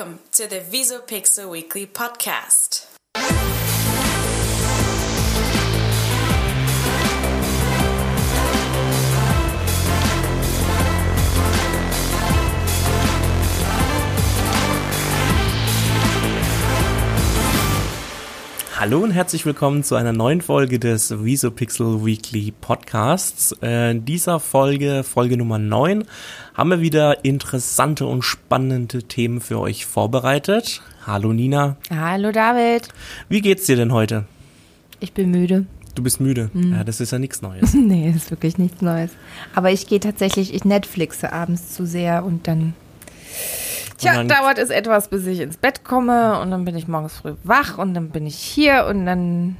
Welcome to the Visopixel Weekly Podcast. Hallo und herzlich willkommen zu einer neuen Folge des Visopixel Weekly Podcasts. Äh, in dieser Folge, Folge Nummer 9, haben wir wieder interessante und spannende Themen für euch vorbereitet. Hallo Nina. Hallo David. Wie geht's dir denn heute? Ich bin müde. Du bist müde. Mhm. Ja, das ist ja nichts Neues. nee, ist wirklich nichts Neues. Aber ich gehe tatsächlich, ich Netflixe abends zu sehr und dann. Tja, dauert es etwas, bis ich ins Bett komme und dann bin ich morgens früh wach und dann bin ich hier und dann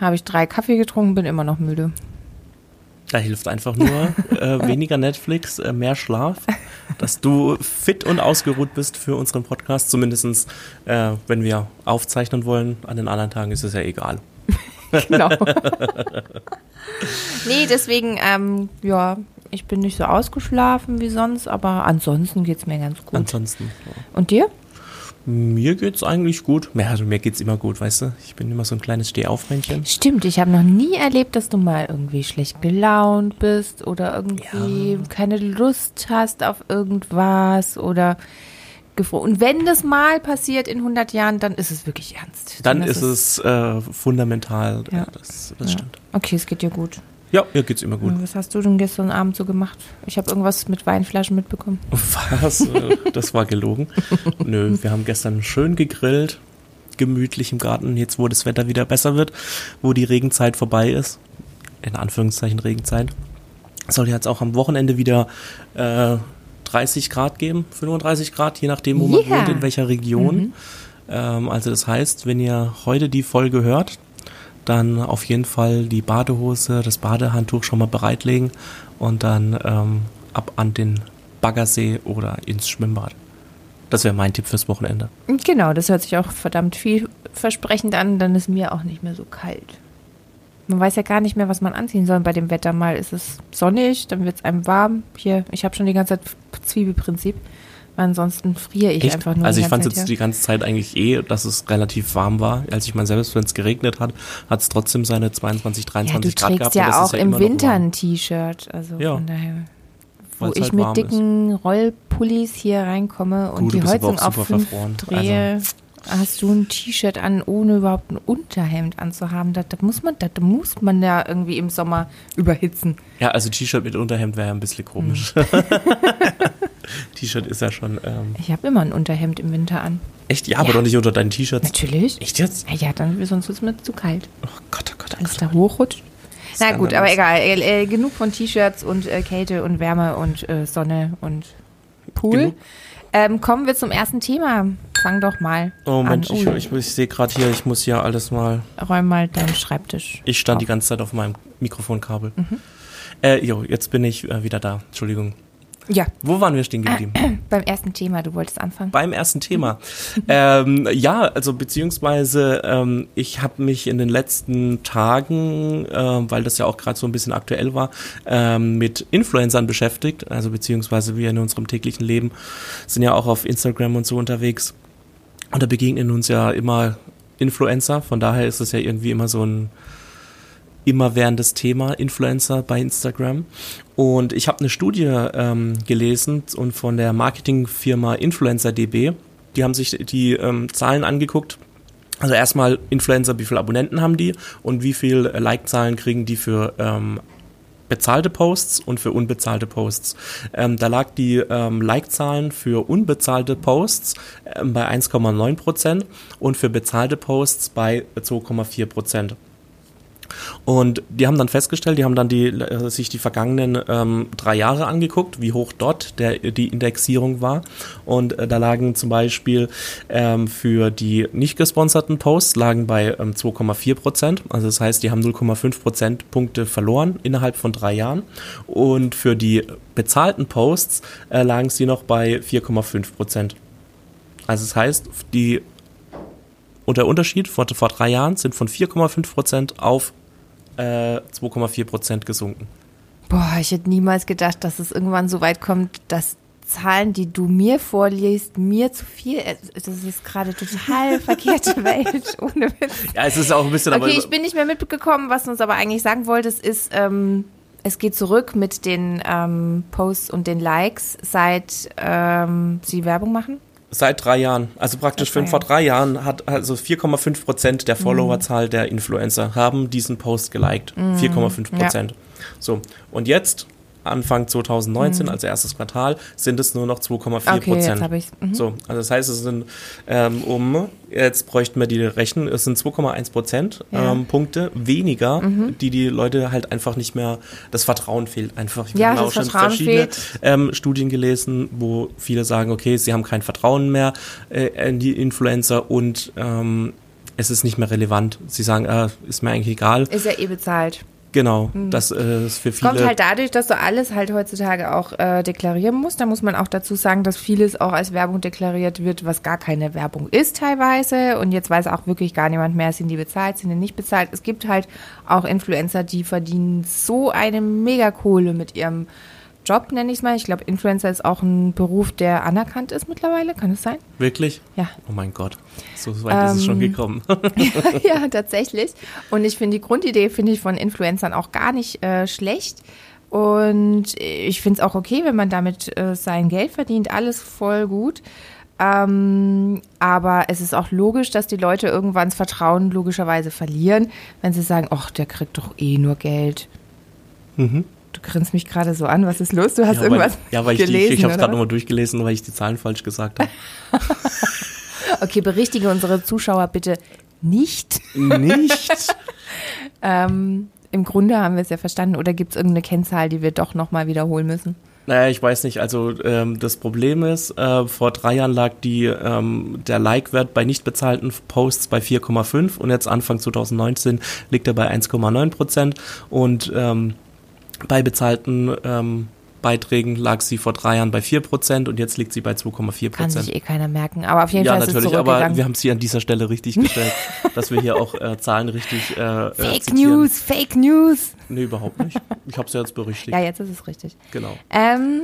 habe ich drei Kaffee getrunken, bin immer noch müde. Da hilft einfach nur äh, weniger Netflix, äh, mehr Schlaf, dass du fit und ausgeruht bist für unseren Podcast. Zumindestens, äh, wenn wir aufzeichnen wollen. An den anderen Tagen ist es ja egal. Genau. nee, deswegen, ähm, ja, ich bin nicht so ausgeschlafen wie sonst, aber ansonsten geht es mir ganz gut. Ansonsten. ja. Und dir? Mir geht's eigentlich gut. Mir, also mir geht's immer gut, weißt du? Ich bin immer so ein kleines Stehaufmännchen. Stimmt, ich habe noch nie erlebt, dass du mal irgendwie schlecht gelaunt bist oder irgendwie keine Lust hast auf irgendwas oder gefro- Und wenn das mal passiert in 100 Jahren, dann ist es wirklich ernst. Dann ist es äh, fundamental. Ja. Ja. Das, das ja. stimmt. Okay, es geht dir gut. Ja, mir geht's immer gut. Was hast du denn gestern Abend so gemacht? Ich habe irgendwas mit Weinflaschen mitbekommen. Was? Äh, das war gelogen. Nö, wir haben gestern schön gegrillt, gemütlich im Garten. Jetzt, wo das Wetter wieder besser wird, wo die Regenzeit vorbei ist, in Anführungszeichen Regenzeit, soll jetzt auch am Wochenende wieder äh, 30 Grad geben, 35 Grad, je nachdem, wo man Yeah. wohnt, in welcher Region. Ähm, also das heißt, wenn ihr heute die Folge hört, dann auf jeden Fall die Badehose, das Badehandtuch schon mal bereitlegen und dann ähm, ab an den Baggersee oder ins Schwimmbad. Das wäre mein Tipp fürs Wochenende. Genau, das hört sich auch verdammt vielversprechend an, dann ist mir auch nicht mehr so kalt. Man weiß ja gar nicht mehr, was man anziehen soll bei dem Wetter. Mal ist es sonnig, dann wird es einem warm. Hier, ich habe schon die ganze Zeit Zwiebelprinzip, weil ansonsten friere ich einfach nur. also ich fand ganze jetzt die ganze Zeit eigentlich eh, dass es relativ warm war. Als ich mal selbst, wenn es geregnet hat, hat es trotzdem seine 22, hier. Ja, 23 du Grad trägst gehabt. und ja das auch ja im Winter ein T-Shirt. Also Ja, von daher. Wo weil's ich halt mit warm ist. dicken Rollpullis hier reinkomme und Gut, du die Heizung auf fünf verfroren. drehe, hast du ein T-Shirt an, ohne überhaupt ein Unterhemd anzuhaben. Da, da muss man, muss man ja irgendwie im Sommer überhitzen. Ja, also T-Shirt mit Unterhemd wäre ja ein bisschen komisch. Hm. T-Shirt ist ja schon ähm, Ich habe immer ein Unterhemd im Winter an. echt, ja, aber Ja. doch nicht unter deinen T-Shirts. Natürlich. Echt jetzt? Ja, ja, dann sonst ist mir zu kalt. Oh Gott, oh Gott, oh Alles Gott. da hochrutscht. Na gut, aber egal. Äh, äh, genug von T-Shirts und äh, Kälte und Wärme und äh, Sonne und Pool. Ähm, kommen wir zum ersten Thema. Fang doch mal Oh Mensch, an. ich, Oh, ich, ich sehe gerade hier, ich muss hier alles mal. räum mal deinen Schreibtisch. Ich stand auf. die ganze Zeit auf meinem Mikrofonkabel. Mhm. Äh, jo, jetzt bin ich äh, wieder da. Entschuldigung. Ja, Wo waren wir stehen geblieben? beim ersten Thema. Du wolltest anfangen. Beim ersten Thema. ähm, ja, also beziehungsweise ähm, ich habe mich in den letzten Tagen, äh, weil das ja auch gerade so ein bisschen aktuell war, ähm, mit Influencern beschäftigt. Also beziehungsweise wir in unserem täglichen Leben sind ja auch auf Instagram und so unterwegs. Und da begegnen uns ja immer Influencer. Von daher ist es ja irgendwie immer so ein immerwährendes Thema, Influencer bei Instagram. Und ich habe eine Studie ähm, gelesen und von der Marketingfirma InfluencerDB. Die haben sich die ähm, Zahlen angeguckt. Also erstmal Influencer, wie viele Abonnenten haben die und wie viel äh, Like-Zahlen kriegen die für ähm, bezahlte Posts und für unbezahlte Posts. Ähm, da lag die ähm, Like-Zahlen für unbezahlte Posts ähm, bei 1,9 Prozent und für bezahlte Posts bei 2,4 Prozent. Und die haben dann festgestellt, die haben dann die, äh, sich die vergangenen ähm, drei Jahre angeguckt, wie hoch dort der, die Indexierung war. Und äh, da lagen zum Beispiel ähm, für die nicht gesponserten Posts lagen bei ähm, 2,4 Prozent. Also das heißt, die haben 0,5 Prozentpunkte verloren innerhalb von drei Jahren. Und für die bezahlten Posts äh, lagen sie noch bei 4,5 Prozent. Also das heißt, die und der Unterschied vor, vor drei Jahren sind von 4,5 Prozent auf äh, 2,4 Prozent gesunken. Boah, ich hätte niemals gedacht, dass es irgendwann so weit kommt, dass Zahlen, die du mir vorliest, mir zu viel. Das ist gerade total verkehrte Welt, ohne Witz. Ja, es ist auch ein bisschen... Okay, ich bin nicht mehr mitgekommen, was du uns aber eigentlich sagen wolltest, ist, ähm, es geht zurück mit den ähm, Posts und den Likes, seit ähm, sie Werbung machen. Seit drei Jahren, also praktisch fünf, vor drei Jahren hat also 4,5 Prozent der mhm. Followerzahl mhm. der Influencer haben diesen Post geliked. Mhm. 4,5 Prozent. Ja. So, und jetzt Anfang 2019, mhm. also erstes Quartal, sind es nur noch 2,4 Prozent. Okay, mhm. So, also das heißt, es sind ähm, um, jetzt bräuchten wir die rechnen, es sind 2,1 Prozent ja. ähm, Punkte weniger, mhm. die die Leute halt einfach nicht mehr, das Vertrauen fehlt einfach. Ich ja, habe auch schon verschiedene ähm, Studien gelesen, wo viele sagen, okay, sie haben kein Vertrauen mehr äh, in die Influencer und ähm, es ist nicht mehr relevant. Sie sagen, äh, ist mir eigentlich egal. Ist ja eh bezahlt. Genau, mhm. das äh, ist für viele. Kommt halt dadurch, dass du alles halt heutzutage auch äh, deklarieren musst. Da muss man auch dazu sagen, dass vieles auch als Werbung deklariert wird, was gar keine Werbung ist teilweise. Und jetzt weiß auch wirklich gar niemand mehr, sind die bezahlt, sind die nicht bezahlt. Es gibt halt auch Influencer, die verdienen so eine Megakohle mit ihrem Job, nenne ich es mal. Ich glaube, Influencer ist auch ein Beruf, der anerkannt ist mittlerweile. Kann es sein? Wirklich? Ja. Oh mein Gott, so weit ähm, ist es schon ähm, gekommen. ja, tatsächlich. Und ich finde die Grundidee finde ich von Influencern auch gar nicht äh, schlecht. Und ich finde es auch okay, wenn man damit äh, sein Geld verdient. Alles voll gut. Ähm, aber es ist auch logisch, dass die Leute irgendwann das Vertrauen logischerweise verlieren, wenn sie sagen, ach, der kriegt doch eh nur Geld. Mhm. Du grinst mich gerade so an. Was ist los? Du hast ja, irgendwas weil, Ja, weil ich gelesen, die, ich habe es gerade nochmal durchgelesen, weil ich die Zahlen falsch gesagt habe. okay, berichtige unsere Zuschauer bitte nicht. Nicht? ähm, Im Grunde haben wir es ja verstanden. Oder gibt es irgendeine Kennzahl, die wir doch nochmal wiederholen müssen? Naja, ich weiß nicht. Also ähm, das Problem ist, äh, vor drei Jahren lag die, ähm, der Like-Wert bei nicht bezahlten Posts bei 4,5 und jetzt Anfang 2019 liegt er bei 1,9 Prozent. Und ähm, bei bezahlten ähm, Beiträgen lag sie vor drei Jahren bei 4% und jetzt liegt sie bei 2,4%. Kann sich eh keiner merken, aber auf jeden ja, Fall ist natürlich, es aber wir haben sie an dieser Stelle richtig gestellt, dass wir hier auch äh, Zahlen richtig äh, Fake äh, News, Fake News. Nee, überhaupt nicht. Ich habe es ja jetzt berichtigt. Ja, jetzt ist es richtig. Genau. Ähm,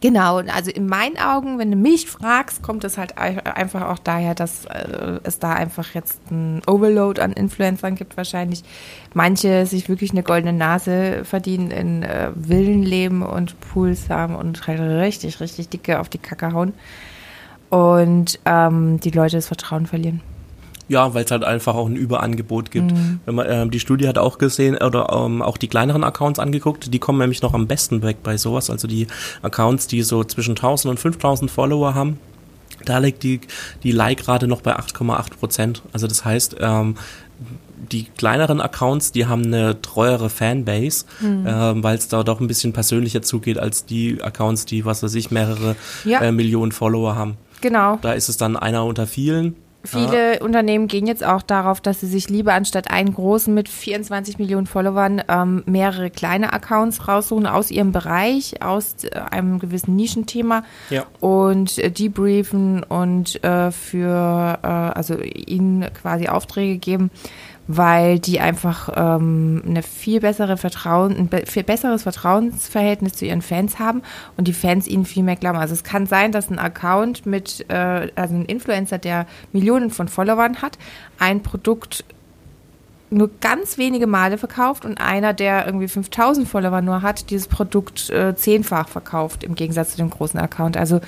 Genau, also in meinen Augen, wenn du mich fragst, kommt es halt einfach auch daher, dass äh, es da einfach jetzt ein Overload an Influencern gibt wahrscheinlich. Manche sich wirklich eine goldene Nase verdienen in äh, Villenleben und Pools haben und halt richtig, richtig dicke auf die Kacke hauen. Und ähm, die Leute das Vertrauen verlieren. Ja, weil es halt einfach auch ein Überangebot gibt. Mhm. Wenn man, ähm, die Studie hat auch gesehen oder ähm, auch die kleineren Accounts angeguckt, die kommen nämlich noch am besten weg bei sowas. Also die Accounts, die so zwischen 1000 und 5000 Follower haben, da liegt die, die Like-Rate noch bei 8,8 Prozent. Also das heißt, ähm, die kleineren Accounts, die haben eine treuere Fanbase, mhm. äh, weil es da doch ein bisschen persönlicher zugeht als die Accounts, die, was weiß ich, mehrere ja. äh, Millionen Follower haben. Genau. Da ist es dann einer unter vielen Viele ah. Unternehmen gehen jetzt auch darauf, dass sie sich lieber anstatt einen großen mit 24 Millionen Followern ähm, mehrere kleine Accounts raussuchen aus ihrem Bereich, aus äh, einem gewissen Nischenthema ja. und äh, debriefen und äh, für äh, also ihnen quasi Aufträge geben weil die einfach ähm, eine viel bessere Vertrauen, ein be viel besseres Vertrauensverhältnis zu ihren Fans haben und die Fans ihnen viel mehr glauben. Also es kann sein, dass ein Account mit, äh, also ein Influencer, der Millionen von Followern hat, ein Produkt nur ganz wenige Male verkauft und einer, der irgendwie 5000 Follower nur hat, dieses Produkt äh, zehnfach verkauft im Gegensatz zu dem großen Account. Also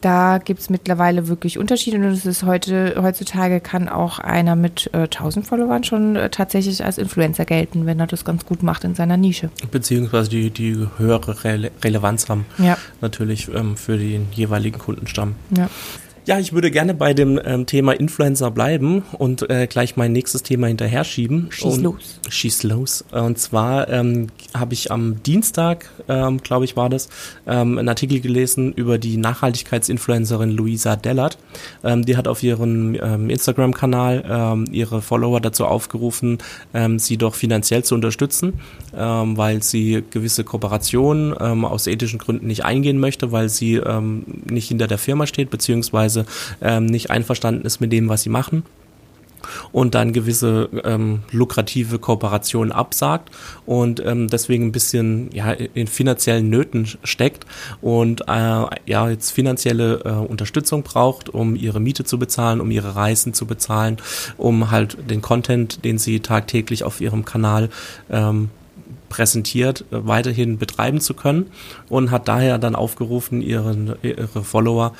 da gibt es mittlerweile wirklich Unterschiede und es ist heute, heutzutage kann auch einer mit äh, 1000 Followern schon äh, tatsächlich als Influencer gelten, wenn er das ganz gut macht in seiner Nische. Beziehungsweise die, die höhere Rele Relevanz haben. Ja. Natürlich ähm, für den jeweiligen Kundenstamm. Ja. Ja, ich würde gerne bei dem ähm, Thema Influencer bleiben und äh, gleich mein nächstes Thema hinterher schieben. Schieß und, los. Schieß los. Und zwar ähm, habe ich am Dienstag, ähm, glaube ich, war das, ähm, einen Artikel gelesen über die Nachhaltigkeitsinfluencerin Luisa Dellert. Ähm, die hat auf ihrem ähm, Instagram-Kanal ähm, ihre Follower dazu aufgerufen, ähm, sie doch finanziell zu unterstützen, ähm, weil sie gewisse Kooperationen ähm, aus ethischen Gründen nicht eingehen möchte, weil sie ähm, nicht hinter der Firma steht, beziehungsweise ähm, nicht einverstanden ist mit dem, was sie machen. und dann gewisse ähm, lukrative Kooperationen absagt und ähm, deswegen ein bisschen ja, in finanziellen Nöten steckt und äh, ja jetzt finanzielle äh, Unterstützung braucht, um ihre Miete zu bezahlen, um ihre Reisen zu bezahlen, um halt den Content, den sie tagtäglich auf ihrem Kanal ähm, präsentiert, äh, weiterhin betreiben zu können und hat daher dann aufgerufen, ihren, ihre Follower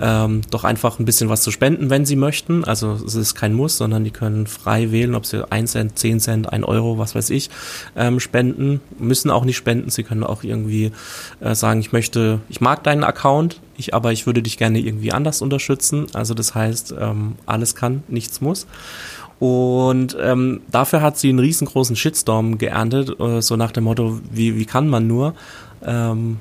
ähm, doch einfach ein bisschen was zu spenden, wenn sie möchten. Also es ist kein Muss, sondern die können frei wählen, ob sie 1 Cent, 10 Cent, 1 Euro, was weiß ich, ähm, spenden. Müssen auch nicht spenden. Sie können auch irgendwie äh, sagen, ich möchte, ich mag deinen Account, ich, aber ich würde dich gerne irgendwie anders unterstützen. Also das heißt, ähm, alles kann, nichts muss. Und ähm, dafür hat sie einen riesengroßen Shitstorm geerntet, äh, so nach dem Motto, wie, wie kann man nur ähm,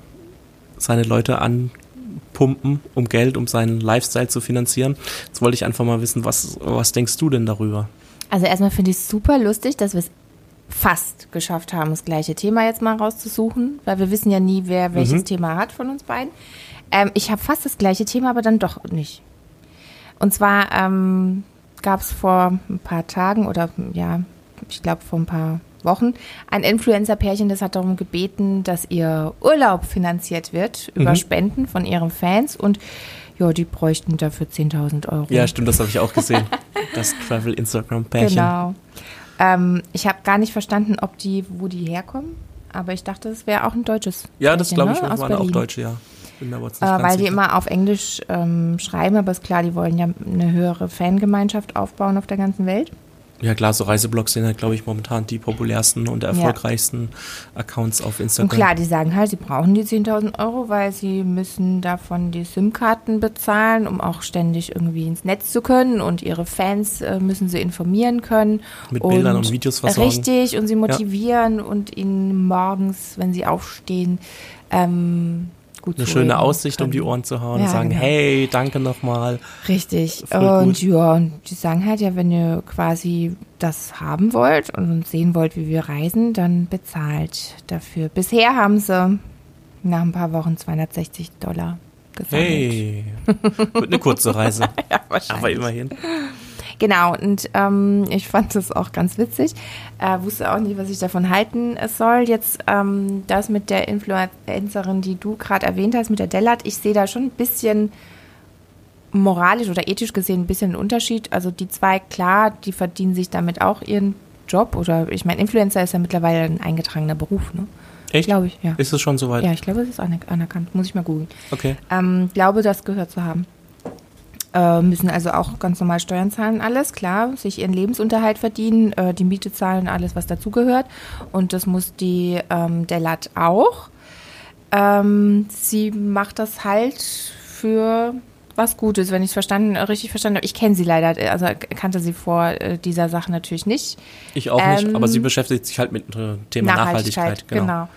seine Leute anpumpen, um Geld, um seinen Lifestyle zu finanzieren. Jetzt wollte ich einfach mal wissen, was, was denkst du denn darüber? Also erstmal finde ich es super lustig, dass wir es fast geschafft haben, das gleiche Thema jetzt mal rauszusuchen, weil wir wissen ja nie, wer welches mhm. Thema hat von uns beiden. Ähm, ich habe fast das gleiche Thema, aber dann doch nicht. Und zwar ähm, gab es vor ein paar Tagen oder ja, ich glaube vor ein paar Wochen ein Influencer-Pärchen, das hat darum gebeten, dass ihr Urlaub finanziert wird über mhm. Spenden von ihren Fans und ja, die bräuchten dafür 10.000 Euro. Ja, stimmt, das habe ich auch gesehen. das Travel Instagram-Pärchen. Genau. Ähm, ich habe gar nicht verstanden, ob die, wo die herkommen, aber ich dachte, es wäre auch ein deutsches. Ja, das glaube ich, ne? waren auch Deutsche, ja bin aber jetzt nicht äh, Weil die immer auf Englisch ähm, schreiben, aber ist klar, die wollen ja eine höhere Fangemeinschaft aufbauen auf der ganzen Welt. Ja klar, so Reiseblogs sind halt, glaube ich, momentan die populärsten und erfolgreichsten ja. Accounts auf Instagram. Und klar, die sagen halt, sie brauchen die 10.000 Euro, weil sie müssen davon die SIM-Karten bezahlen, um auch ständig irgendwie ins Netz zu können und ihre Fans äh, müssen sie informieren können. Mit und Bildern und Videos versorgen. Richtig, und sie motivieren ja. und ihnen morgens, wenn sie aufstehen, ähm, gut Eine schöne Aussicht können. um die Ohren zu hauen ja, und sagen, genau. hey, danke nochmal. Richtig. und ja, und die sagen halt ja, wenn ihr quasi das haben wollt und sehen wollt, wie wir reisen, dann bezahlt dafür. Bisher haben sie nach ein paar Wochen 260 Dollar gesammelt. Hey, wird eine kurze Reise. ja, wahrscheinlich. Aber immerhin. Genau, und ähm, ich fand das auch ganz witzig. Äh, wusste auch nicht, was ich davon halten soll. Jetzt ähm, das mit der Influencerin, die du gerade erwähnt hast, mit der Dellat, ich sehe da schon ein bisschen moralisch oder ethisch gesehen ein bisschen einen Unterschied. Also die zwei, klar, die verdienen sich damit auch ihren Job. Oder ich meine, Influencer ist ja mittlerweile ein eingetragener Beruf, ne? Echt? Glaube ich, ja. Ist es schon soweit? Ja, ich glaube, es ist anerkannt. Muss ich mal googeln. Okay. Ähm, glaube, das gehört zu haben äh, müssen also auch ganz normal Steuern zahlen, alles, klar, sich ihren Lebensunterhalt verdienen, äh, die Miete zahlen, alles, was dazugehört. Und das muss die ähm, Delat auch. Ähm, sie macht das halt für was Gutes, wenn ich es verstanden, richtig verstanden habe. Ich kenne sie leider, also kannte sie vor äh, dieser Sache natürlich nicht. Ich auch ähm, nicht, aber sie beschäftigt sich halt mit dem äh, Thema Nachhaltigkeit. Nachhaltigkeit genau.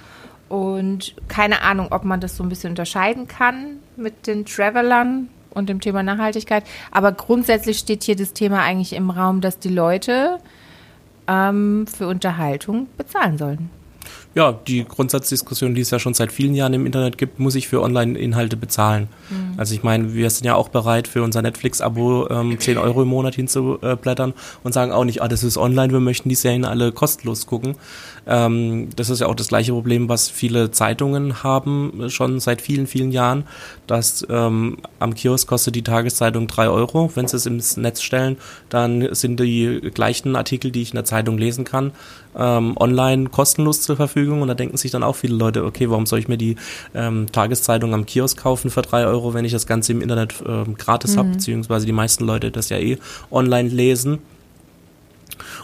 genau. Und keine Ahnung, ob man das so ein bisschen unterscheiden kann mit den Travelern, und dem Thema Nachhaltigkeit. Aber grundsätzlich steht hier das Thema eigentlich im Raum, dass die Leute ähm, für Unterhaltung bezahlen sollen ja, die Grundsatzdiskussion, die es ja schon seit vielen Jahren im Internet gibt, muss ich für Online-Inhalte bezahlen. Mhm. Also ich meine, wir sind ja auch bereit, für unser Netflix-Abo ähm, 10 Euro im Monat hinzublättern und sagen auch nicht, ah, das ist online, wir möchten die Serien alle kostenlos gucken. Ähm, das ist ja auch das gleiche Problem, was viele Zeitungen haben, schon seit vielen, vielen Jahren, dass ähm, am Kiosk kostet die Tageszeitung 3 Euro. Wenn sie es ins Netz stellen, dann sind die gleichen Artikel, die ich in der Zeitung lesen kann, ähm, online kostenlos zur Verfügung. Und da denken sich dann auch viele Leute, okay, warum soll ich mir die ähm, Tageszeitung am Kiosk kaufen für drei Euro, wenn ich das Ganze im Internet ähm, gratis mhm. habe, beziehungsweise die meisten Leute das ja eh online lesen.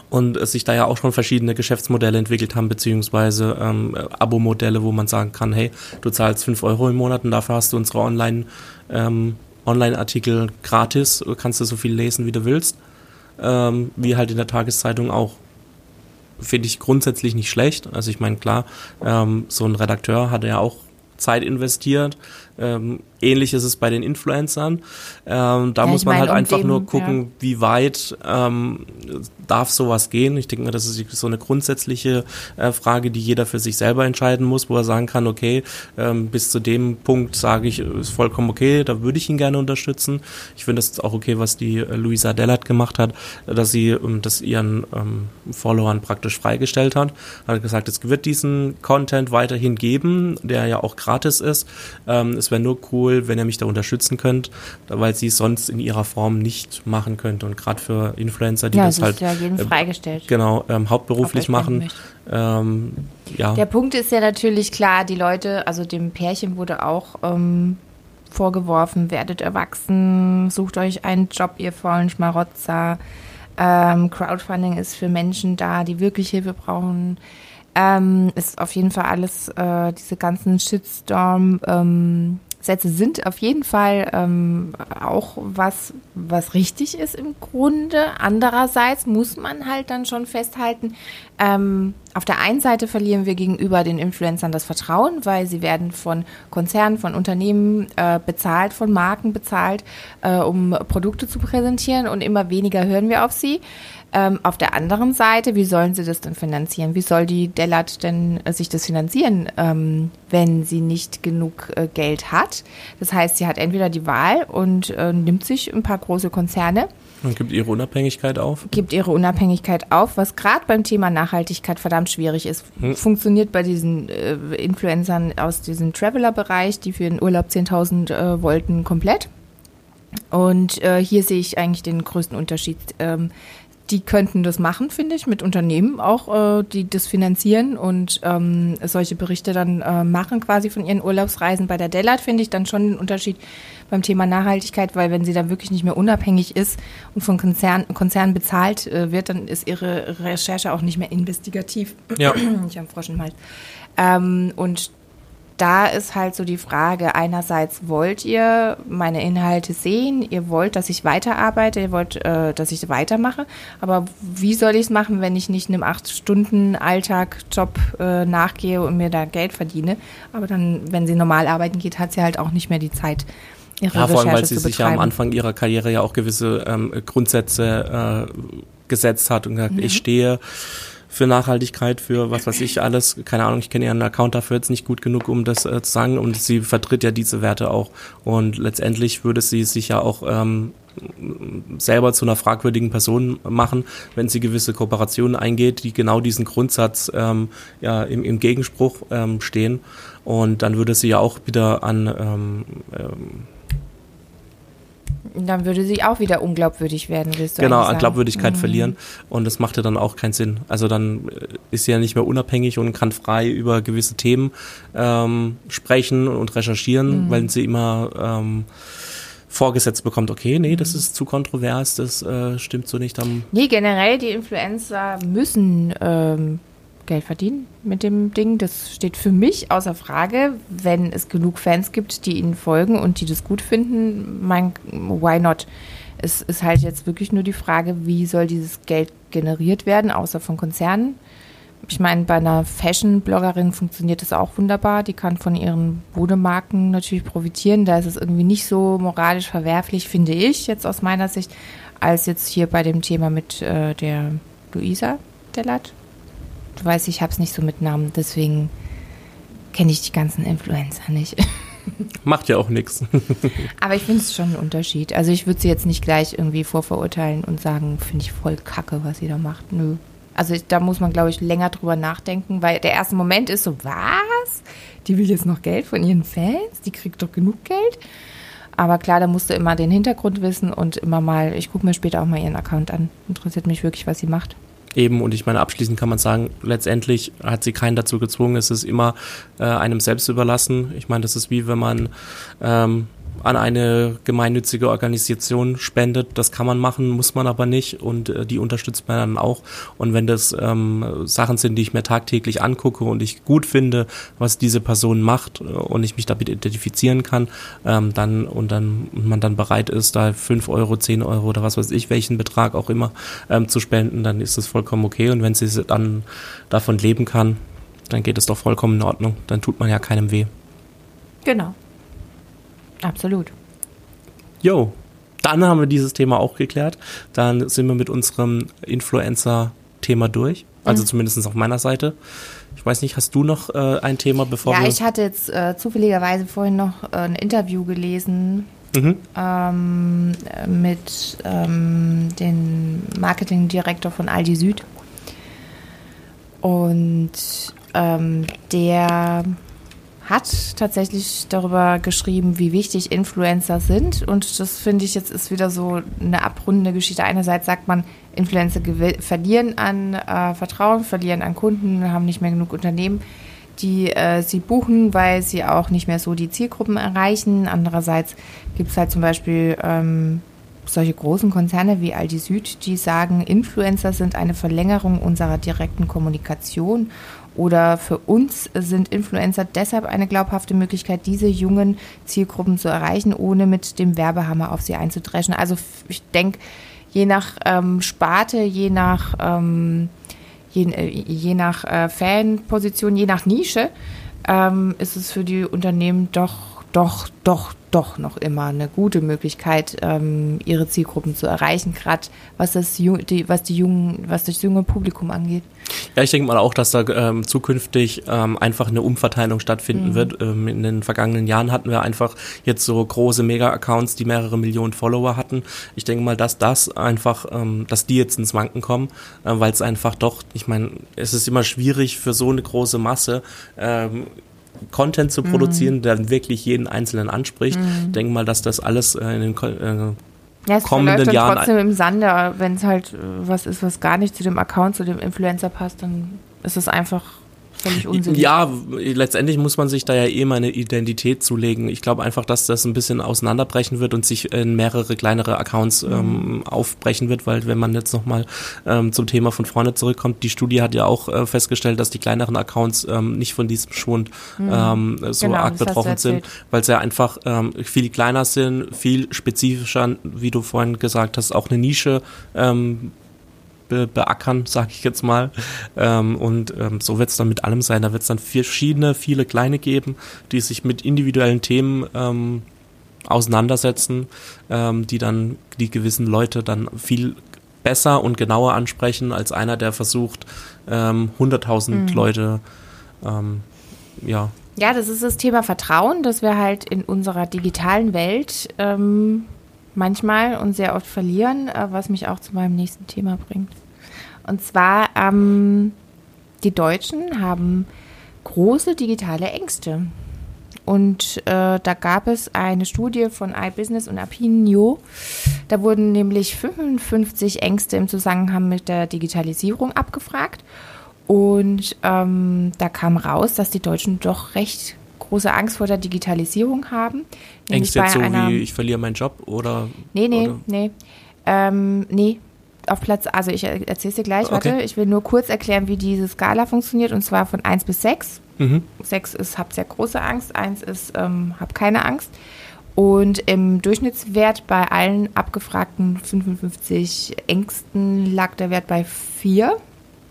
Und sich da ja auch schon verschiedene Geschäftsmodelle entwickelt haben, beziehungsweise ähm, Abo-Modelle, wo man sagen kann, hey, du zahlst fünf Euro im Monat und dafür hast du unsere Online, ähm, Online-Artikel gratis, kannst du so viel lesen, wie du willst, ähm, wie halt in der Tageszeitung auch finde ich grundsätzlich nicht schlecht. Also ich meine, klar, ähm, so ein Redakteur hat ja auch Zeit investiert. Ähm, ähnlich ist es bei den Influencern. Ähm, da Ja, muss man meine, halt um einfach dem- nur gucken, ja. wie weit ähm, darf sowas gehen. Ich denke mal, das ist so eine grundsätzliche äh, Frage, die jeder für sich selber entscheiden muss, wo er sagen kann, okay, ähm, bis zu dem Punkt sage ich, ist vollkommen okay, da würde ich ihn gerne unterstützen. Ich finde das ist auch okay, was die äh, Luisa Dellert gemacht hat, dass sie ähm, das ihren ähm, Followern praktisch freigestellt hat. Hat gesagt, es wird diesen Content weiterhin geben, der ja auch gratis ist. Ähm, es wäre nur cool, wenn ihr mich da unterstützen könnt, weil sie es sonst in ihrer Form nicht machen könnte. Und gerade für Influencer, die ja, das es halt ist ja jedem äh, freigestellt. genau ähm, er hauptberuflich machen. Ähm, ja. Der Punkt ist ja natürlich klar, die Leute, also dem Pärchen wurde auch ähm, vorgeworfen, werdet erwachsen, sucht euch einen Job, ihr faulen Schmarotzer. Ähm, Crowdfunding ist für Menschen da, die wirklich Hilfe brauchen. Ähm, ist auf jeden Fall alles, äh, diese ganzen Shitstorm, ähm, Sätze sind auf jeden Fall ähm, auch was, was richtig ist im Grunde. Andererseits muss man halt dann schon festhalten, ähm, auf der einen Seite verlieren wir gegenüber den Influencern das Vertrauen, weil sie werden von Konzernen, von Unternehmen äh, bezahlt, von Marken bezahlt, äh, um Produkte zu präsentieren und immer weniger hören wir auf sie. Ähm, auf der anderen Seite, wie sollen sie das denn finanzieren? Wie soll die Dellert denn äh, sich das finanzieren, ähm, wenn sie nicht genug äh, Geld hat? Das heißt, sie hat entweder die Wahl und äh, nimmt sich ein paar große Konzerne, Und gibt ihre Unabhängigkeit auf. gibt ihre Unabhängigkeit auf, was gerade beim Thema Nachhaltigkeit verdammt schwierig ist. Funktioniert bei diesen äh, Influencern aus diesem Traveler-Bereich, die für den Urlaub 10.000 äh, wollten, komplett. Und äh, hier sehe ich eigentlich den größten Unterschied. Ähm, die könnten das machen, finde ich, mit Unternehmen auch, äh, die das finanzieren und ähm, solche Berichte dann äh, machen quasi von ihren Urlaubsreisen. Bei der Dellert finde ich dann schon den Unterschied beim Thema Nachhaltigkeit, weil wenn sie da wirklich nicht mehr unabhängig ist und von Konzern, Konzernen bezahlt äh, wird, dann ist ihre Recherche auch nicht mehr investigativ. Ja. ich habe einen Frosch im Hals. Ähm, und da ist halt so die Frage, einerseits wollt ihr meine Inhalte sehen, ihr wollt, dass ich weiterarbeite, ihr wollt, äh, dass ich weitermache, aber wie soll ich es machen, wenn ich nicht einem 8-Stunden-Alltag-Job äh, nachgehe und mir da Geld verdiene? Aber dann, wenn sie normal arbeiten geht, hat sie halt auch nicht mehr die Zeit, ihre Ja, vor allem, weil Recherche sie zu sich ja am betreiben. Anfang ihrer Karriere ja auch gewisse ähm, Grundsätze äh, gesetzt hat und gesagt, Mhm. ich stehe für Nachhaltigkeit, für was weiß ich alles, keine Ahnung, ich kenne ihren Account dafür jetzt nicht gut genug, um das äh, zu sagen. Und sie vertritt ja diese Werte auch. Und letztendlich würde sie sich ja auch ähm, selber zu einer fragwürdigen Person machen, wenn sie gewisse Kooperationen eingeht, die genau diesen Grundsatz ähm, ja im, im Gegenspruch ähm, stehen. Und dann würde sie ja auch wieder an ähm, ähm, Dann würde sie auch wieder unglaubwürdig werden, willst du genau, an. Glaubwürdigkeit Mhm. verlieren. Und das macht ja dann auch keinen Sinn. Also dann äh, ist sie ja nicht mehr unabhängig und kann frei über gewisse Themen ähm, sprechen und recherchieren, Mhm. weil sie immer ähm, vorgesetzt bekommt, okay, nee, Mhm. das ist zu kontrovers, das äh, stimmt so nicht. Dann, Nee, generell, die Influencer müssen ähm, Geld verdienen mit dem Ding. Das steht für mich außer Frage. Wenn es genug Fans gibt, die ihnen folgen und die das gut finden, mein, why not? Es ist halt jetzt wirklich nur die Frage, wie soll dieses Geld generiert werden, außer von Konzernen. Ich meine, bei einer Fashion-Bloggerin funktioniert das auch wunderbar. Die kann von ihren Modemarken natürlich profitieren. Da ist es irgendwie nicht so moralisch verwerflich, finde ich, jetzt aus meiner Sicht, als jetzt hier bei dem Thema mit äh, der Luisa Dellert. Du weißt, ich habe es nicht so mit Namen, deswegen kenne ich die ganzen Influencer nicht. macht ja auch nichts. Aber ich finde es schon ein Unterschied. Also ich würde sie jetzt nicht gleich irgendwie vorverurteilen und sagen, finde ich voll kacke, was sie da macht. Nö. Also ich, da muss man, glaube ich, länger drüber nachdenken, weil der erste Moment ist so, was? Die will jetzt noch Geld von ihren Fans? Die kriegt doch genug Geld? Aber klar, da musst du immer den Hintergrund wissen und immer mal, ich gucke mir später auch mal ihren Account an. Interessiert mich wirklich, was sie macht. Eben, und ich meine, abschließend kann man sagen, letztendlich hat sie keinen dazu gezwungen, es ist immer äh, einem selbst überlassen. Ich meine, das ist wie wenn man ähm, an eine gemeinnützige Organisation spendet. Das kann man machen, muss man aber nicht und äh, die unterstützt man dann auch. Und wenn das ähm, Sachen sind, die ich mir tagtäglich angucke und ich gut finde, was diese Person macht äh, und ich mich damit identifizieren kann, ähm, dann und dann und man dann bereit ist, da fünf Euro, zehn Euro oder was weiß ich, welchen Betrag auch immer ähm, zu spenden, dann ist das vollkommen okay. Und wenn sie dann davon leben kann, dann geht es doch vollkommen in Ordnung. Dann tut man ja keinem weh. Genau. Absolut. Jo, dann haben wir dieses Thema auch geklärt. Dann sind wir mit unserem Influencer-Thema durch. Also mhm. zumindest auf meiner Seite. Ich weiß nicht, hast du noch äh, ein Thema, bevor ja, wir... Ja, ich hatte jetzt äh, zufälligerweise vorhin noch äh, ein Interview gelesen mhm. ähm, mit ähm, dem Marketingdirektor von Aldi Süd. Und ähm, der hat tatsächlich darüber geschrieben, wie wichtig Influencer sind. Und das finde ich jetzt ist wieder so eine abrundende Geschichte. Einerseits sagt man, Influencer verlieren an äh, Vertrauen, verlieren an Kunden, haben nicht mehr genug Unternehmen, die äh, sie buchen, weil sie auch nicht mehr so die Zielgruppen erreichen. Andererseits gibt es halt zum Beispiel ähm, solche großen Konzerne wie Aldi Süd, die sagen, Influencer sind eine Verlängerung unserer direkten Kommunikation oder für uns sind Influencer deshalb eine glaubhafte Möglichkeit, diese jungen Zielgruppen zu erreichen, ohne mit dem Werbehammer auf sie einzudreschen. Also ich denke, je nach ähm, Sparte, je nach, ähm, je, äh, je, nach äh, Fanposition, je nach Nische, ähm, ist es für die Unternehmen doch, doch, doch, doch noch immer eine gute Möglichkeit, ähm, ihre Zielgruppen zu erreichen, gerade was das die, was die jungen, was das junge Publikum angeht. Ja, ich denke mal auch, dass da ähm, zukünftig ähm, einfach eine Umverteilung stattfinden mhm. wird. Ähm, in den vergangenen Jahren hatten wir einfach jetzt so große Mega-Accounts, die mehrere Millionen Follower hatten. Ich denke mal, dass das einfach, ähm, dass die jetzt ins Wanken kommen, äh, weil es einfach doch, ich meine, es ist immer schwierig für so eine große Masse ähm, Content zu produzieren, mhm. der wirklich jeden Einzelnen anspricht. Mhm. Ich denke mal, dass das alles äh, in den äh, ja, es kommenden Jahren. trotzdem im Sande, wenn es halt äh, was ist, was gar nicht zu dem Account, zu dem Influencer passt, dann ist es einfach völlig unsinnig. Ja, letztendlich muss man sich da ja eh mal eine Identität zulegen. Ich glaube einfach, dass das ein bisschen auseinanderbrechen wird und sich in mehrere kleinere Accounts mhm. ähm, aufbrechen wird, weil wenn man jetzt nochmal ähm, zum Thema von vorne zurückkommt, die Studie hat ja auch äh, festgestellt, dass die kleineren Accounts ähm, nicht von diesem Schwund mhm. ähm, so genau, arg betroffen sind, weil sie ja einfach ähm, viel kleiner sind, viel spezifischer, wie du vorhin gesagt hast, auch eine Nische ähm, be beackern, sage ich jetzt mal. Ähm, und ähm, so wird es dann mit allem sein. Da wird es dann verschiedene, viele kleine geben, die sich mit individuellen Themen ähm, auseinandersetzen, ähm, die dann die gewissen Leute dann viel besser und genauer ansprechen als einer, der versucht, ähm, 100.000 mhm. Leute ähm, ja. Ja, das ist das Thema Vertrauen, das wir halt in unserer digitalen Welt ähm, manchmal und sehr oft verlieren, äh, was mich auch zu meinem nächsten Thema bringt. Und zwar, ähm, die Deutschen haben große digitale Ängste. Und äh, da gab es eine Studie von iBusiness und Apinio. Da wurden nämlich 55 Ängste im Zusammenhang mit der Digitalisierung abgefragt. Und ähm, da kam raus, dass die Deutschen doch recht große Angst vor der Digitalisierung haben. Ängste jetzt so wie ich verliere meinen Job oder? Nee, nee, oder? nee. Ähm, nee, auf Platz, also ich erzähle es dir gleich, okay. warte, ich will nur kurz erklären, wie diese Skala funktioniert und zwar von 1 bis 6. Mhm. 6 ist, hab sehr große Angst, 1 ist, ähm, hab keine Angst. Und im Durchschnittswert bei allen abgefragten 55 Ängsten lag der Wert bei 4.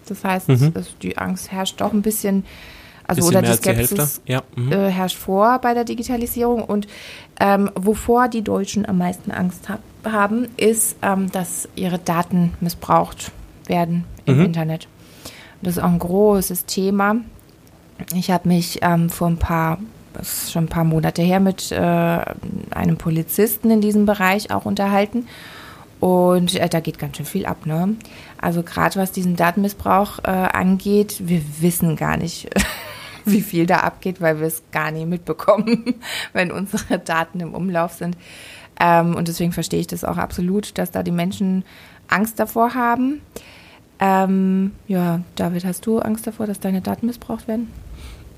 Das heißt, mhm. die Angst herrscht doch ein bisschen also oder die Skepsis ja. mhm. äh, herrscht vor bei der Digitalisierung. Und ähm, wovor die Deutschen am meisten Angst hab, haben, ist, ähm, dass ihre Daten missbraucht werden im mhm. Internet. Das ist auch ein großes Thema. Ich habe mich ähm, vor ein paar, das ist schon ein paar Monate her, mit äh, einem Polizisten in diesem Bereich auch unterhalten. Und äh, da geht ganz schön viel ab, ne? Also gerade was diesen Datenmissbrauch äh, angeht, wir wissen gar nicht, wie viel da abgeht, weil wir es gar nicht mitbekommen, wenn unsere Daten im Umlauf sind. Ähm, und deswegen verstehe ich das auch absolut, dass da die Menschen Angst davor haben. Ähm, ja, David, hast du Angst davor, dass deine Daten missbraucht werden?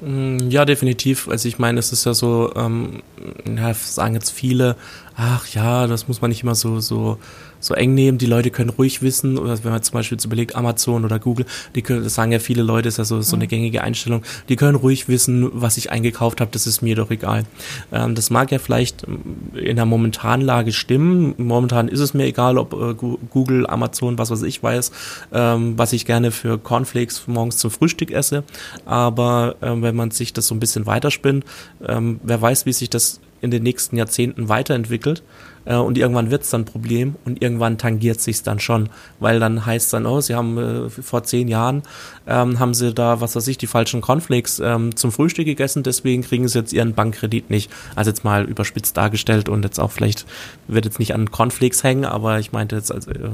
Mm, ja, definitiv. Also ich meine, es ist ja so, ähm, ja, sagen jetzt viele, ach ja, das muss man nicht immer so, so, so eng nehmen. Die Leute können ruhig wissen, oder wenn man zum Beispiel jetzt überlegt, Amazon oder Google, die können, das sagen ja viele Leute, ist ja so, so eine gängige Einstellung, die können ruhig wissen, was ich eingekauft habe, das ist mir doch egal. Ähm, das mag ja vielleicht in der momentanen Lage stimmen. Momentan ist es mir egal, ob äh, Google, Amazon, was weiß ich weiß, ähm, was ich gerne für Cornflakes morgens zum Frühstück esse. Aber äh, wenn man sich das so ein bisschen weiterspinnt, ähm, wer weiß, wie sich das in den nächsten Jahrzehnten weiterentwickelt äh, und irgendwann wird es dann ein Problem und irgendwann tangiert sich dann schon, weil dann heißt dann, oh, sie haben äh, vor zehn Jahren ähm, haben sie da, was weiß ich, die falschen Cornflakes ähm, zum Frühstück gegessen, deswegen kriegen sie jetzt ihren Bankkredit nicht. Also jetzt mal überspitzt dargestellt und jetzt auch vielleicht wird jetzt nicht an Cornflakes hängen, aber ich meinte jetzt als äh,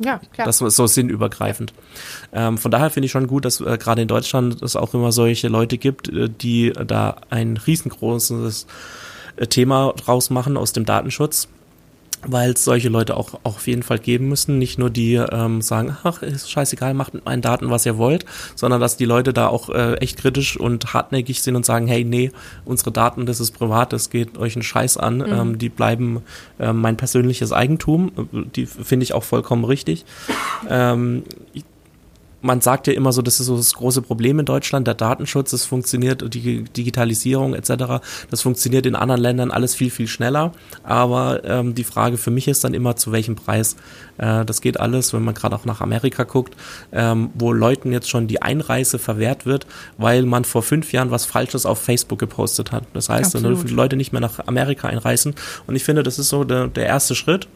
ja, klar. Das ist so sinnübergreifend. Ähm, von daher finde ich schon gut, dass äh, gerade in Deutschland es auch immer solche Leute gibt, äh, die da ein riesengroßes Thema draus machen aus dem Datenschutz weil es solche Leute auch, auch auf jeden Fall geben müssen. Nicht nur die ähm, sagen, ach, ist scheißegal, macht mit meinen Daten, was ihr wollt, sondern dass die Leute da auch äh, echt kritisch und hartnäckig sind und sagen, hey, nee, unsere Daten, das ist privat, das geht euch einen Scheiß an, mhm. ähm, die bleiben äh, mein persönliches Eigentum. Die finde ich auch vollkommen richtig. Ähm, man sagt ja immer so, das ist so das große Problem in Deutschland, der Datenschutz, das funktioniert, die Digitalisierung etc., das funktioniert in anderen Ländern alles viel, viel schneller. Aber ähm, die Frage für mich ist dann immer, zu welchem Preis. Äh, das geht alles, wenn man gerade auch nach Amerika guckt, ähm, wo Leuten jetzt schon die Einreise verwehrt wird, weil man vor fünf Jahren was Falsches auf Facebook gepostet hat. Das heißt, Absolut. Leute nicht mehr nach Amerika einreisen. Und ich finde, das ist so der, der erste Schritt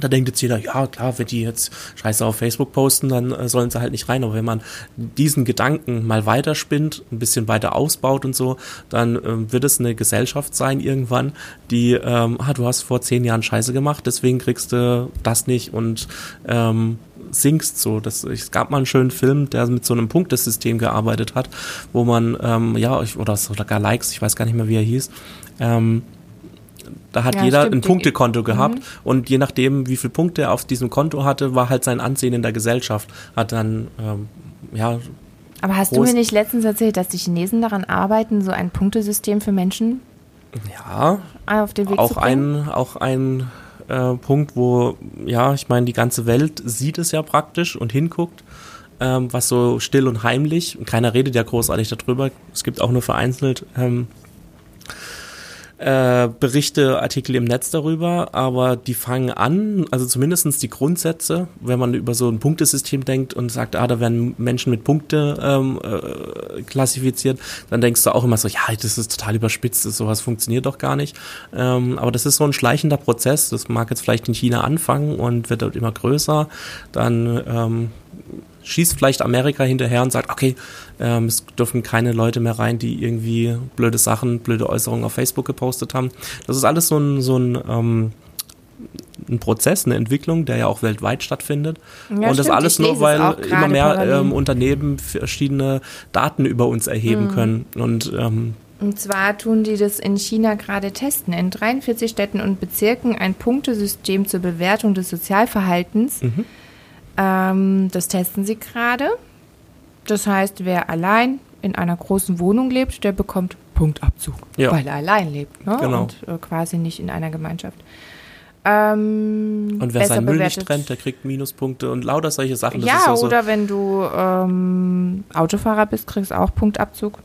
da denkt jetzt jeder, ja klar, wenn die jetzt Scheiße auf Facebook posten, dann äh, sollen sie halt nicht rein. Aber wenn man diesen Gedanken mal weiterspinnt, ein bisschen weiter ausbaut und so, dann ähm, wird es eine Gesellschaft sein irgendwann, die, ähm, ah, du hast vor zehn Jahren Scheiße gemacht, deswegen kriegst du das nicht und ähm, singst so. Das, es gab mal einen schönen Film, der mit so einem Punktesystem gearbeitet hat, wo man, ähm, ja, oder sogar Likes, ich weiß gar nicht mehr, wie er hieß, ähm, da hat ja, jeder stimmt. ein Punktekonto gehabt mhm. und je nachdem, wie viele Punkte er auf diesem Konto hatte, war halt sein Ansehen in der Gesellschaft. Hat dann, ähm, ja. Aber hast du mir nicht letztens erzählt, dass die Chinesen daran arbeiten, so ein Punktesystem für Menschen ja, auf den Weg auch zu bringen? Ein, auch ein äh, Punkt, wo, ja, ich meine, die ganze Welt sieht es ja praktisch und hinguckt ähm, was so still und heimlich, und keiner redet ja großartig darüber, es gibt auch nur vereinzelt ähm, äh, Berichte, Artikel im Netz darüber, aber die fangen an, also zumindestens die Grundsätze, wenn man über so ein Punktesystem denkt und sagt, ah, da werden Menschen mit Punkte ähm, äh, klassifiziert, dann denkst du auch immer so, ja, das ist total überspitzt, sowas funktioniert doch gar nicht. Ähm, aber das ist so ein schleichender Prozess, das mag jetzt vielleicht in China anfangen und wird dort immer größer, dann ähm, schießt vielleicht Amerika hinterher und sagt, okay, ähm, es dürfen keine Leute mehr rein, die irgendwie blöde Sachen, blöde Äußerungen auf Facebook gepostet haben. Das ist alles so ein, so ein, ähm, ein Prozess, eine Entwicklung, der ja auch weltweit stattfindet. Ja, und das stimmt, alles nur, weil immer mehr ähm, Unternehmen verschiedene Daten über uns erheben mhm. können. Und ähm, und zwar tun die das in China gerade testen. In 43 Städten und Bezirken ein Punktesystem zur Bewertung des Sozialverhaltens. Mhm. Ähm, das testen sie gerade. Das heißt, wer allein in einer großen Wohnung lebt, der bekommt Punktabzug, ja. weil er allein lebt ne? genau. und äh, quasi nicht in einer Gemeinschaft. Ähm, und wer seinen Müll nicht trennt, der kriegt Minuspunkte und lauter solche Sachen. Das ja, so oder wenn du ähm, Autofahrer bist, kriegst du auch Punktabzug,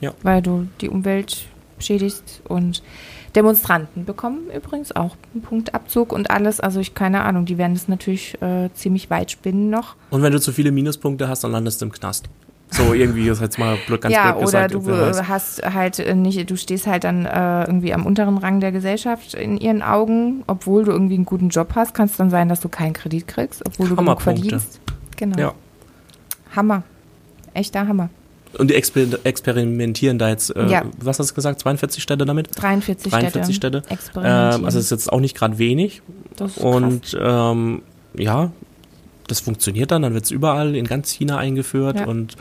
ja. weil du die Umwelt schädigst und Demonstranten bekommen übrigens auch einen Punktabzug und alles. Also ich keine Ahnung, die werden das natürlich äh, ziemlich weit spinnen noch. Und wenn du zu viele Minuspunkte hast, dann landest du im Knast. So irgendwie ist jetzt mal ganz ja, blöd gesagt. Ja, oder du hast halt äh, nicht, du stehst halt dann äh, irgendwie am unteren Rang der Gesellschaft in ihren Augen, obwohl du irgendwie einen guten Job hast, kann es dann sein, dass du keinen Kredit kriegst, obwohl du genug verdienst. Genau. Ja. Hammer. Echter Hammer. Und die exper experimentieren da jetzt, äh, ja. was hast du gesagt, 42 Städte damit? 43, 43 Städte. Städte. Ähm, also ist jetzt auch nicht gerade wenig. Das ist Und ähm, ja, das funktioniert dann, dann wird es überall in ganz China eingeführt ja. und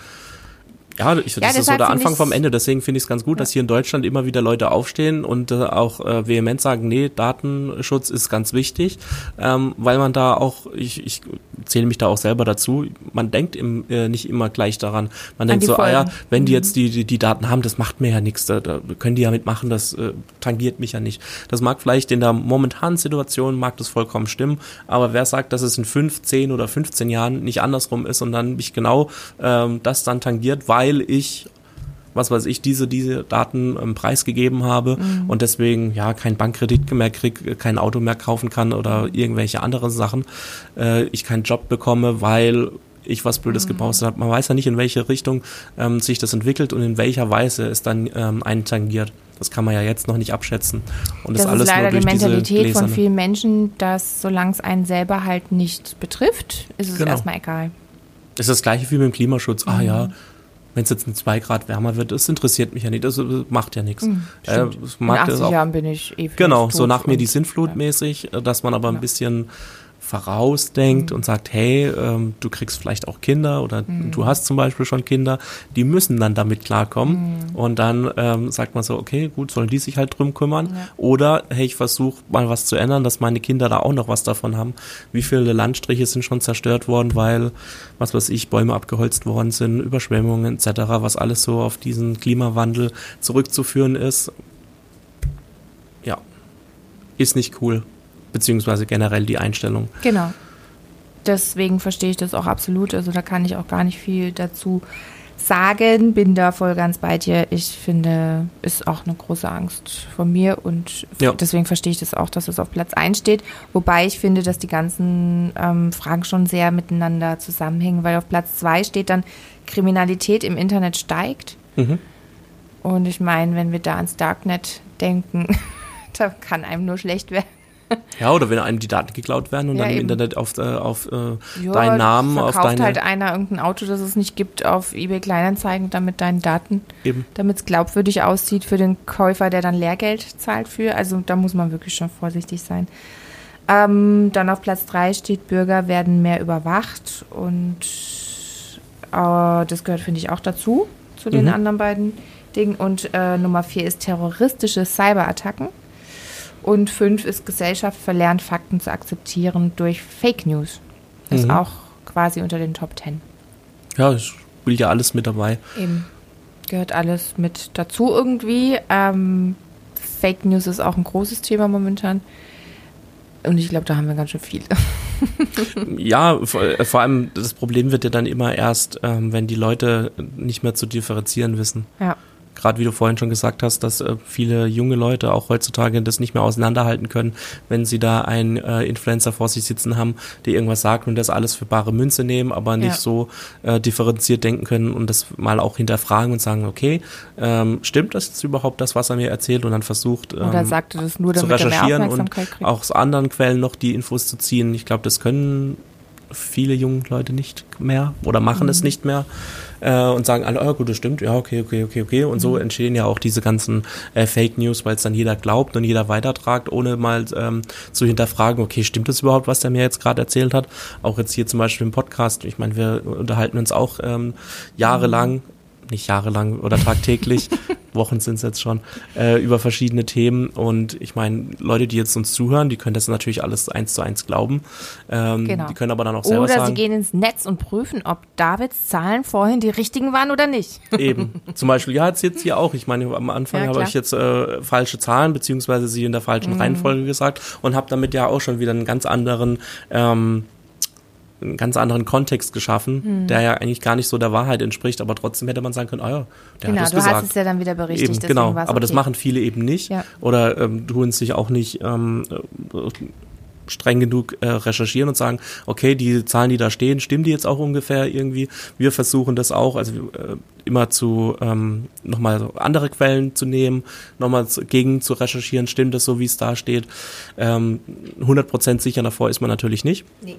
ja, ich, ja, das ist so der Anfang vom Ende. Deswegen finde ich es ganz gut, ja. dass hier in Deutschland immer wieder Leute aufstehen und äh, auch äh, vehement sagen, nee, Datenschutz ist ganz wichtig, ähm, weil man da auch, ich, ich zähle mich da auch selber dazu. Man denkt im, äh, nicht immer gleich daran. Man denkt so, ah ja, Folgen. wenn die jetzt die, die, die Daten haben, das macht mir ja nichts, da, da können die ja mitmachen, das äh, tangiert mich ja nicht. Das mag vielleicht in der momentanen Situation, mag das vollkommen stimmen, aber wer sagt, dass es in fünf, zehn oder 15 Jahren nicht andersrum ist und dann mich genau ähm, das dann tangiert, weil ich was weiß ich, diese, diese Daten ähm, preisgegeben habe und deswegen ja keinen Bankkredit mehr krieg, kein Auto mehr kaufen kann oder irgendwelche anderen Sachen, äh, ich keinen Job bekomme, weil ich was Blödes gepostet habe. Man weiß ja nicht, in welche Richtung ähm, sich das entwickelt und in welcher Weise es dann ähm, einen tangiert. Das kann man ja jetzt noch nicht abschätzen. Und das, Das alles ist leider nur die Mentalität von vielen Menschen, dass solange es einen selber halt nicht betrifft, ist es Genau. erstmal egal. ist das gleiche wie mit dem Klimaschutz. Ah Mhm. ja, wenn es jetzt ein zwei Grad wärmer wird, das interessiert mich ja nicht, das äh, macht ja nichts. Äh, Mhm, es In mag das 80 auch, Jahren bin ich eh genau, so nach mir die Sintflut ja. mäßig, äh, dass man aber ein bisschen vorausdenkt Mhm. und sagt, hey, ähm, du kriegst vielleicht auch Kinder oder Mhm. du hast zum Beispiel schon Kinder, die müssen dann damit klarkommen Mhm. und dann ähm, sagt man so, okay, gut, sollen die sich halt drum kümmern Ja. oder hey, ich versuche mal was zu ändern, dass meine Kinder da auch noch was davon haben. Wie viele Landstriche sind schon zerstört worden, weil, was weiß ich, Bäume abgeholzt worden sind, Überschwemmungen etc., was alles so auf diesen Klimawandel zurückzuführen ist. Ja, ist nicht cool, beziehungsweise generell die Einstellung. Genau. Deswegen verstehe ich das auch absolut. Also da kann ich auch gar nicht viel dazu sagen. Bin da voll ganz bei dir. Ich finde, ist auch eine große Angst von mir und Ja. deswegen verstehe ich das auch, dass es auf Platz 1 steht. Wobei ich finde, dass die ganzen ähm, Fragen schon sehr miteinander zusammenhängen, weil auf Platz 2 steht dann, Kriminalität im Internet steigt. Mhm. Und ich meine, wenn wir da ans Darknet denken, da kann einem nur schlecht werden. Ja, oder wenn einem die Daten geklaut werden und Ja, dann im eben. Internet auf, äh, auf äh, Ja, deinen Namen, auf verkauft deine halt einer irgendein Auto, das es nicht gibt, auf eBay Kleinanzeigen, damit deinen Daten, eben. damit es glaubwürdig aussieht für den Käufer, der dann Lehrgeld zahlt für. Also da muss man wirklich schon vorsichtig sein. Ähm, dann auf Platz 3 steht, Bürger werden mehr überwacht und äh, das gehört, finde ich, auch dazu, zu den Mhm. anderen beiden Dingen. Und äh, Nummer 4 ist terroristische Cyberattacken. Und 5 ist Gesellschaft verlernt, Fakten zu akzeptieren durch Fake News. Ist Mhm. auch quasi unter den Top 10. Ja, es spielt ja alles mit dabei. Eben. Gehört alles mit dazu irgendwie. Ähm, Fake News ist auch ein großes Thema momentan. Und ich glaube, da haben wir ganz schön viele. Ja, vor, äh, vor allem das Problem wird ja dann immer erst, ähm, wenn die Leute nicht mehr zu differenzieren wissen. Ja. Gerade wie du vorhin schon gesagt hast, dass äh, viele junge Leute auch heutzutage das nicht mehr auseinanderhalten können, wenn sie da einen äh, Influencer vor sich sitzen haben, der irgendwas sagt und das alles für bare Münze nehmen, aber nicht Ja. so äh, differenziert denken können und das mal auch hinterfragen und sagen, okay, ähm, stimmt das jetzt überhaupt das, was er mir erzählt und dann versucht Oder ähm, sagt er das nur, zu damit er mehr recherchieren und kriegt? auch aus anderen Quellen noch die Infos zu ziehen. Ich glaube, das können viele junge Leute nicht mehr oder machen Mhm. es nicht mehr äh, und sagen alle, oh, gut, das stimmt, ja, okay, okay, okay, okay. Und Mhm. so entstehen ja auch diese ganzen äh, Fake News, weil es dann jeder glaubt und jeder weitertragt, ohne mal ähm, zu hinterfragen, okay, stimmt das überhaupt, was der mir jetzt gerade erzählt hat? Auch jetzt hier zum Beispiel im Podcast. Ich meine, wir unterhalten uns auch ähm, jahrelang, nicht jahrelang oder tagtäglich, Wochen sind es jetzt schon, äh, über verschiedene Themen. Und ich meine, Leute, die jetzt uns zuhören, die können das natürlich alles eins zu eins glauben. Ähm, Genau. Die können aber dann auch selber Oder sie sagen, gehen ins Netz und prüfen, ob Davids Zahlen vorhin die richtigen waren oder nicht. Eben. Zum Beispiel, ja, jetzt jetzt hier auch. Ich meine, am Anfang Ja, habe ich jetzt äh, falsche Zahlen beziehungsweise sie in der falschen Mhm. Reihenfolge gesagt und habe damit ja auch schon wieder einen ganz anderen ähm, einen ganz anderen Kontext geschaffen, Mhm. der ja eigentlich gar nicht so der Wahrheit entspricht, aber trotzdem hätte man sagen können, ah ja, der genau, hat es du gesagt. hast es ja dann wieder berichtigt. Eben, genau. Aber das okay. machen viele eben nicht. Ja. Oder ähm, tun sich auch nicht ähm, äh, streng genug äh, recherchieren und sagen, okay, die Zahlen, die da stehen, stimmen die jetzt auch ungefähr irgendwie? Wir versuchen das auch, also äh, immer zu ähm, nochmal andere Quellen zu nehmen, nochmal gegen zu recherchieren, stimmt das so, wie es da steht. Ähm, 100% sicher davor ist man natürlich nicht. Nee.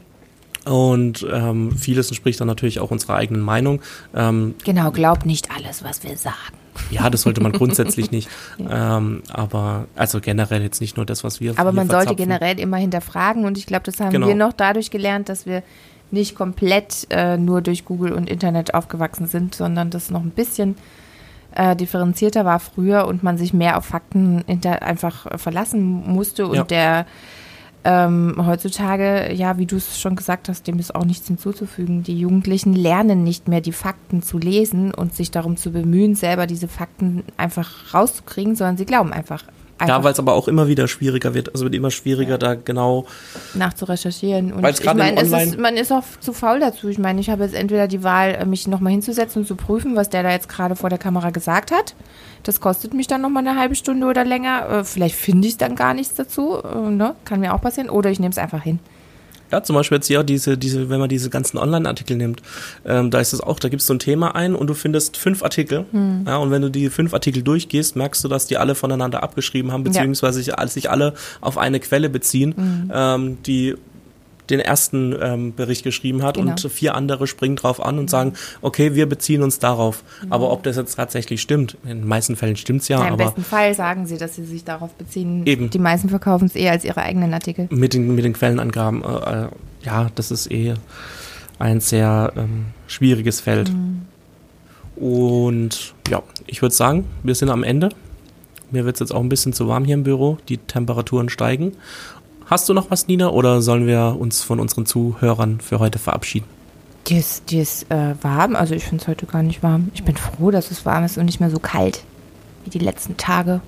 Und ähm, vieles entspricht dann natürlich auch unserer eigenen Meinung. Ähm, Genau, glaub nicht alles, was wir sagen. ja, das sollte man grundsätzlich nicht. Ähm, aber also generell jetzt nicht nur das, was wir. Aber man sollte generell immer hinterfragen und ich glaube, das haben Genau. wir noch dadurch gelernt, dass wir nicht komplett äh, nur durch Google und Internet aufgewachsen sind, sondern das noch ein bisschen äh, differenzierter war früher und man sich mehr auf Fakten hinter einfach äh, verlassen musste und Ja. der ähm, heutzutage, ja, wie du es schon gesagt hast, dem ist auch nichts hinzuzufügen. Die Jugendlichen lernen nicht mehr, die Fakten zu lesen und sich darum zu bemühen, selber diese Fakten einfach rauszukriegen, sondern sie glauben einfach. einfach Ja, weil es aber auch immer wieder schwieriger wird. Also wird immer schwieriger, da genau. nachzurecherchieren. Und ich meine, ist, man ist auch zu faul dazu. Ich meine, ich habe jetzt entweder die Wahl, äh, mich nochmal hinzusetzen und zu prüfen, was der da jetzt gerade vor der Kamera gesagt hat. Das kostet mich dann nochmal eine halbe Stunde oder länger. Äh, Vielleicht finde ich dann gar nichts dazu. Äh, ne? Kann mir auch passieren. Oder ich nehme es einfach hin. Ja, zum Beispiel jetzt hier diese, diese, wenn man diese ganzen Online-Artikel nimmt, ähm, da ist es auch, da gibst du ein Thema ein und du findest fünf Artikel. Hm. Ja, und wenn du die fünf Artikel durchgehst, merkst du, dass die alle voneinander abgeschrieben haben, beziehungsweise sich, sich alle auf eine Quelle beziehen, Hm. ähm, die den ersten ähm, Bericht geschrieben hat Genau. und vier andere springen drauf an und sagen, okay, wir beziehen uns darauf. Aber ob das jetzt tatsächlich stimmt, in den meisten Fällen stimmt's ja, Ja, Im aber besten Fall sagen sie, dass sie sich darauf beziehen. Eben. Die meisten verkaufen es eher als ihre eigenen Artikel. mit den, mit den Quellenangaben, äh, äh, ja, das ist eh ein sehr ähm, schwieriges Feld. Und ja, ich würde sagen, wir sind am Ende. Mir wird es jetzt auch ein bisschen zu warm hier im Büro. Die Temperaturen steigen. Hast du noch was, Nina, oder sollen wir uns von unseren Zuhörern für heute verabschieden? Die ist, die ist äh, warm. Also ich finde es heute gar nicht warm. Ich bin froh, dass es warm ist und nicht mehr so kalt wie die letzten Tage.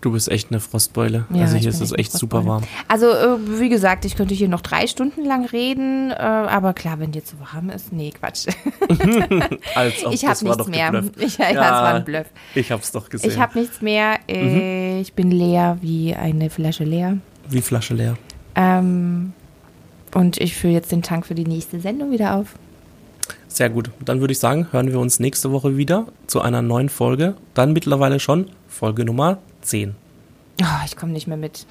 Du bist echt eine Frostbeule. Ja, also hier ist es echt super warm. Also, äh, wie gesagt, ich könnte hier noch drei Stunden lang reden, äh, aber klar, wenn dir zu warm ist, nee, Quatsch. Als ob, ich habe nichts mehr. Ich, ja, das war ein Bluff. Ich hab's doch gesehen. Ich habe nichts mehr. Äh, Ich bin leer wie eine Flasche leer. Wie Flasche leer. Ähm, und ich fülle jetzt den Tank für die nächste Sendung wieder auf. Sehr gut. Dann würde ich sagen, hören wir uns nächste Woche wieder zu einer neuen Folge. Dann mittlerweile schon Folge Nummer 10. Oh, ich komme nicht mehr mit.